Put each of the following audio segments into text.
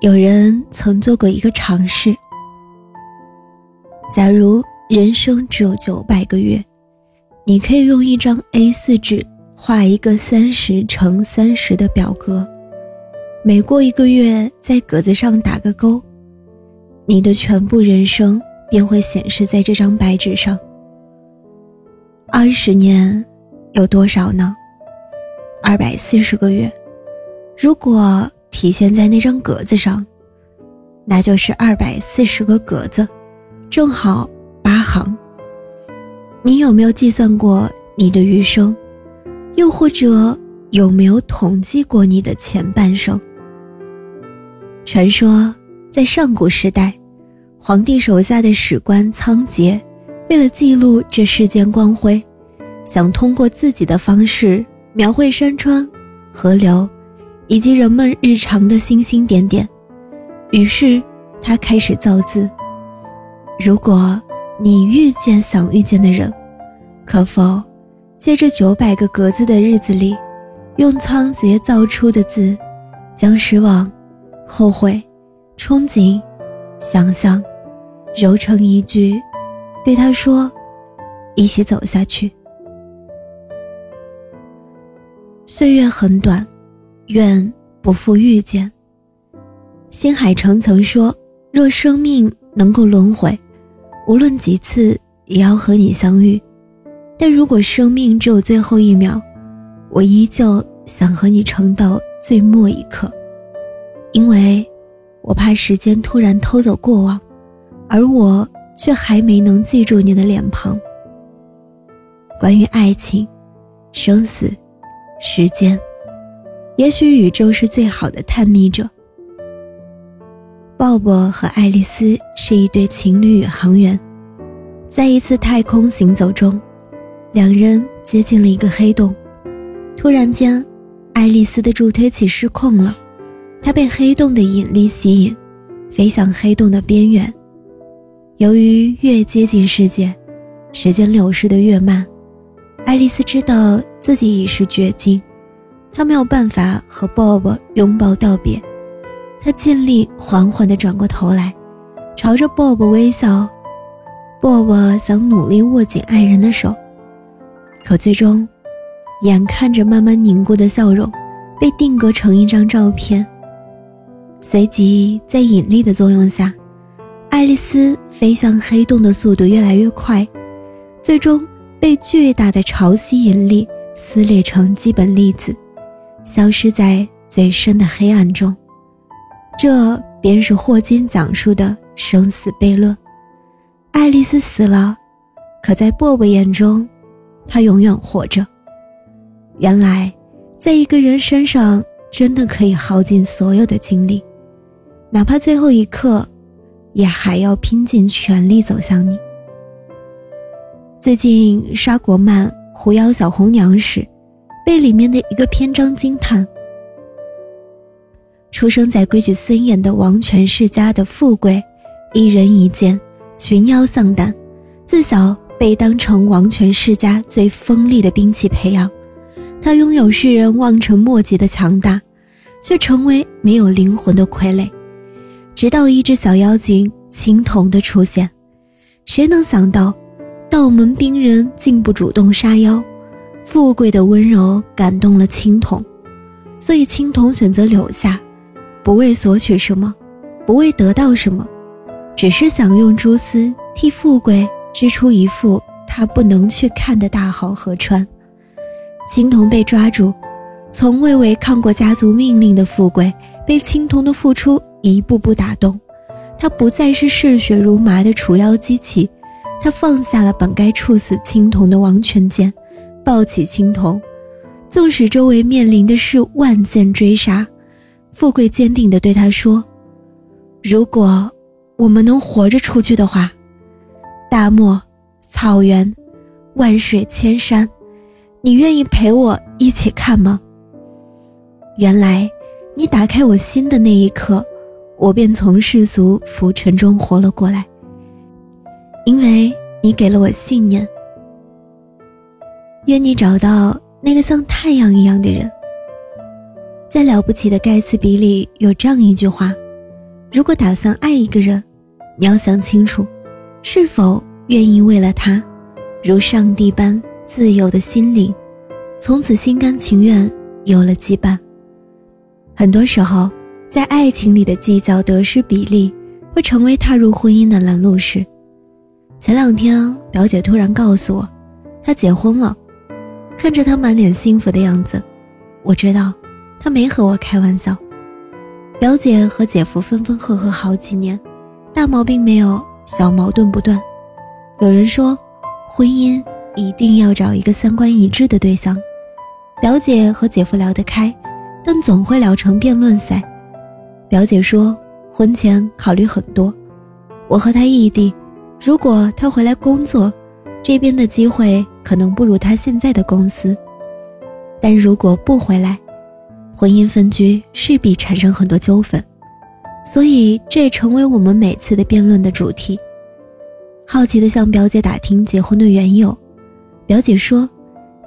有人曾做过一个尝试：假如人生只有九百个月，你可以用一张 A4 纸画一个三十乘三十的表格，每过一个月在格子上打个勾，你的全部人生便会显示在这张白纸上。二十年有多少呢？二百四十个月。如果体现在那张格子上，那就是二百四十个格子，正好八行。你有没有计算过你的余生？又或者有没有统计过你的前半生？传说在上古时代，皇帝手下的史官仓颉，为了记录这世间光辉，想通过自己的方式描绘山川、河流。以及人们日常的星星点点，于是他开始造字。如果你遇见想遇见的人，可否借这九百个格子的日子里，用仓颉造出的字，将失望、后悔、憧憬、想象，揉成一句，对他说：“一起走下去。”岁月很短。愿不负遇见。新海诚曾说：“若生命能够轮回，无论几次也要和你相遇。但如果生命只有最后一秒，我依旧想和你撑到最末一刻，因为我怕时间突然偷走过往，而我却还没能记住你的脸庞。”关于爱情、生死、时间。也许宇宙是最好的探秘者。鲍勃和爱丽丝是一对情侣宇航员，在一次太空行走中，两人接近了一个黑洞。突然间，爱丽丝的助推器失控了，她被黑洞的引力吸引，飞向黑洞的边缘。由于越接近世界，时间流逝的越慢，爱丽丝知道自己已是绝境。他没有办法和 Bob 拥抱道别，他尽力缓缓地转过头来，朝着 Bob 微笑。Bob 想努力握紧爱人的手，可最终，眼看着慢慢凝固的笑容，被定格成一张照片。随即，在引力的作用下，爱丽丝飞向黑洞的速度越来越快，最终被巨大的潮汐引力撕裂成基本粒子。消失在最深的黑暗中，这便是霍金讲述的生死悖论。爱丽丝死了，可在波波眼中，她永远活着。原来，在一个人身上，真的可以耗尽所有的精力，哪怕最后一刻，也还要拼尽全力走向你。最近刷国漫《狐妖小红娘》时。被里面的一个篇章惊叹：出生在规矩森严的王权世家的富贵，一人一剑，群妖丧胆，自小被当成王权世家最锋利的兵器培养。他拥有世人望尘莫及的强大，却成为没有灵魂的傀儡。直到一只小妖精青铜的出现，谁能想到，道门兵人竟不主动杀妖？富贵的温柔感动了青铜，所以青铜选择留下，不为索取什么，不为得到什么，只是想用蛛丝替富贵织出一幅他不能去看的大好河川。青铜被抓住，从未违抗过家族命令的富贵被青铜的付出一步步打动，他不再是嗜血如麻的除妖机器，他放下了本该处死青铜的王权剑。抱起青铜，纵使周围面临的是万箭追杀，富贵坚定地对他说：“如果我们能活着出去的话，大漠、草原、万水千山，你愿意陪我一起看吗？”原来，你打开我心的那一刻，我便从世俗浮沉中活了过来，因为你给了我信念。愿你找到那个像太阳一样的人。在《了不起的盖茨比》里有这样一句话：“如果打算爱一个人，你要想清楚，是否愿意为了他，如上帝般自由的心灵，从此心甘情愿有了羁绊。很多时候，在爱情里的计较得失比例，会成为踏入婚姻的拦路石。前两天，表姐突然告诉我，她结婚了。看着他满脸幸福的样子，我知道，他没和我开玩笑。表姐和姐夫分分合合好几年，大毛病没有，小矛盾不断。有人说，婚姻一定要找一个三观一致的对象。表姐和姐夫聊得开，但总会聊成辩论赛。表姐说，婚前考虑很多，我和他异地。如果他回来工作，这边的机会可能不如他现在的公司。但如果不回来，婚姻分居势必产生很多纠纷，所以这也成为我们每次的辩论的主题。好奇的向表姐打听结婚的缘由，表姐说，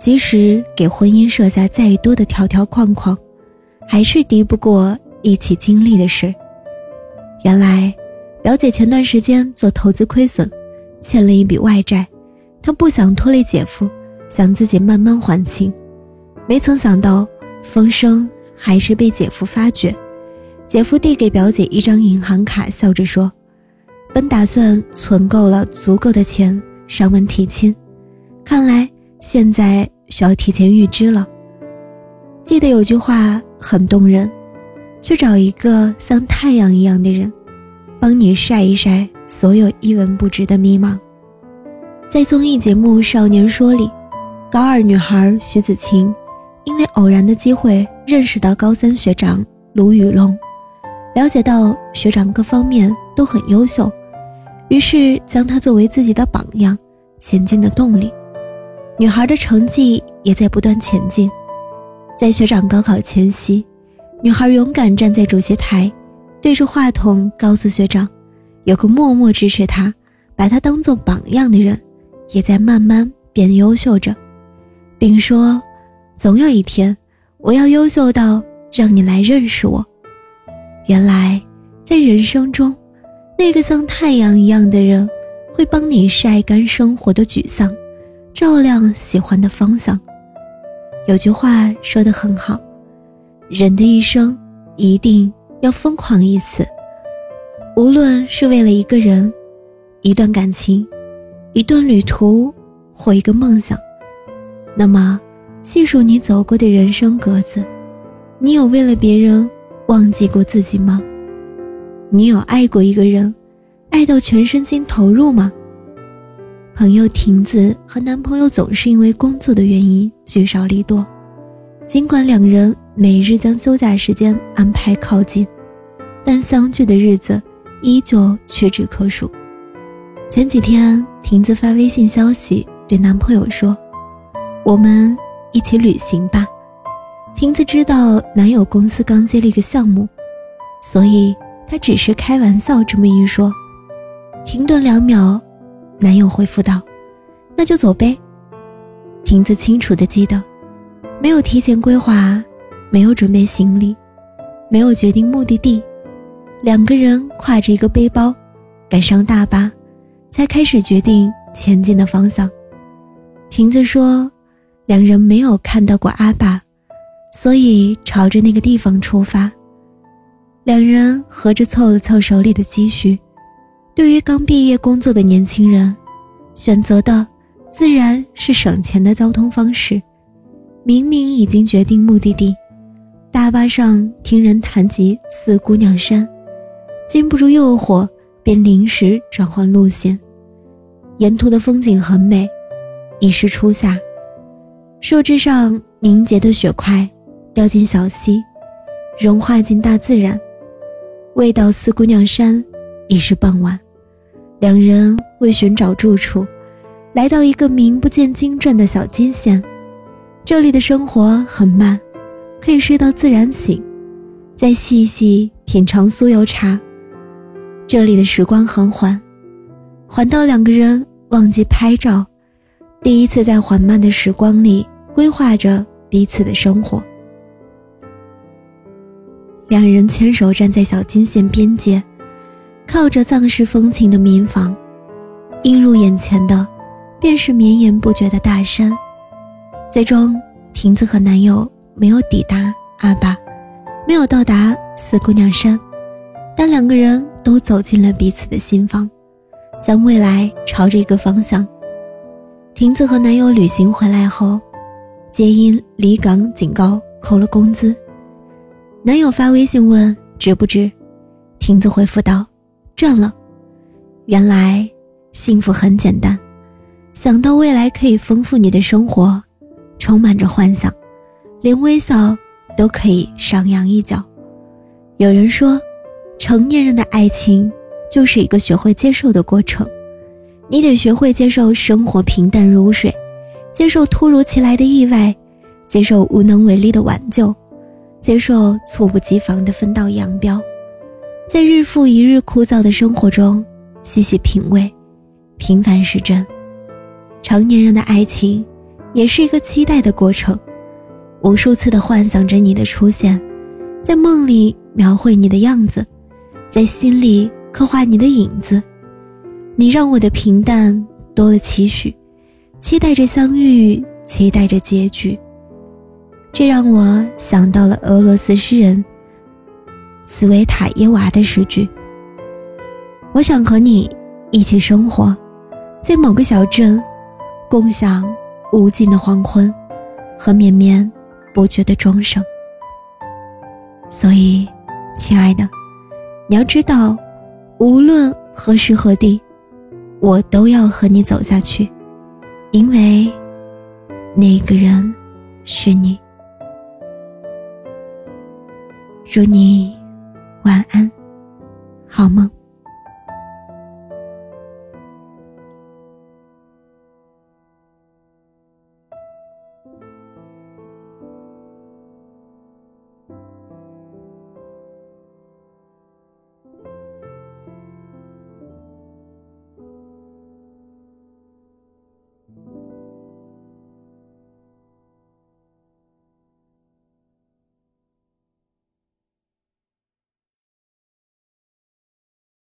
即使给婚姻设下再多的条条框框，还是敌不过一起经历的事。原来。表姐前段时间做投资亏损，欠了一笔外债，她不想拖累姐夫，想自己慢慢还清。没曾想到风声还是被姐夫发觉。姐夫递给表姐一张银行卡，笑着说：“本打算存够了足够的钱上门提亲，看来现在需要提前预支了。”记得有句话很动人：“去找一个像太阳一样的人。”帮你晒一晒所有一文不值的迷茫。在综艺节目《少年说》里，高二女孩徐子晴，因为偶然的机会认识到高三学长卢宇龙，了解到学长各方面都很优秀，于是将他作为自己的榜样，前进的动力。女孩的成绩也在不断前进。在学长高考前夕，女孩勇敢站在主席台。对着话筒告诉学长，有个默默支持他、把他当做榜样的人，也在慢慢变优秀着，并说：“总有一天，我要优秀到让你来认识我。”原来，在人生中，那个像太阳一样的人，会帮你晒干生活的沮丧，照亮喜欢的方向。有句话说得很好：“人的一生，一定。”要疯狂一次，无论是为了一个人、一段感情、一段旅途或一个梦想，那么细数你走过的人生格子，你有为了别人忘记过自己吗？你有爱过一个人，爱到全身心投入吗？朋友婷子和男朋友总是因为工作的原因聚少离多，尽管两人。每日将休假时间安排靠近，但相聚的日子依旧屈指可数。前几天，婷子发微信消息对男朋友说：“我们一起旅行吧。”婷子知道男友公司刚接了一个项目，所以她只是开玩笑这么一说。停顿两秒，男友回复道：“那就走呗。”婷子清楚的记得，没有提前规划。没有准备行李，没有决定目的地，两个人挎着一个背包，赶上大巴，才开始决定前进的方向。亭子说，两人没有看到过阿爸，所以朝着那个地方出发。两人合着凑了凑手里的积蓄，对于刚毕业工作的年轻人，选择的自然是省钱的交通方式。明明已经决定目的地。大巴上听人谈及四姑娘山，禁不住诱惑，便临时转换路线。沿途的风景很美，已是初夏，树枝上凝结的雪块掉进小溪，融化进大自然。未到四姑娘山，已是傍晚。两人为寻找住处，来到一个名不见经传的小金县。这里的生活很慢。可以睡到自然醒，再细细品尝酥油茶。这里的时光很缓，缓到两个人忘记拍照，第一次在缓慢的时光里规划着彼此的生活。两人牵手站在小金线边界，靠着藏式风情的民房，映入眼前的便是绵延不绝的大山。最终，亭子和男友没有抵达阿坝，没有到达四姑娘山，但两个人都走进了彼此的心房，将未来朝着一个方向。亭子和男友旅行回来后，皆因离港警告扣了工资。男友发微信问值不值，亭子回复道：“赚了。”原来幸福很简单，想到未来可以丰富你的生活。充满着幻想，连微笑都可以上扬一角。有人说，成年人的爱情就是一个学会接受的过程。你得学会接受生活平淡如水，接受突如其来的意外，接受无能为力的挽救，接受猝不及防的分道扬镳。在日复一日枯燥的生活中，细细品味，平凡是真。成年人的爱情。也是一个期待的过程，无数次的幻想着你的出现，在梦里描绘你的样子，在心里刻画你的影子。你让我的平淡多了期许，期待着相遇，期待着结局。这让我想到了俄罗斯诗人茨维塔耶娃的诗句：“我想和你一起生活，在某个小镇，共享。”无尽的黄昏，和绵绵不绝的钟声。所以，亲爱的，你要知道无论何时何地我都要和你走下去因为那个人是你。祝你晚安好梦。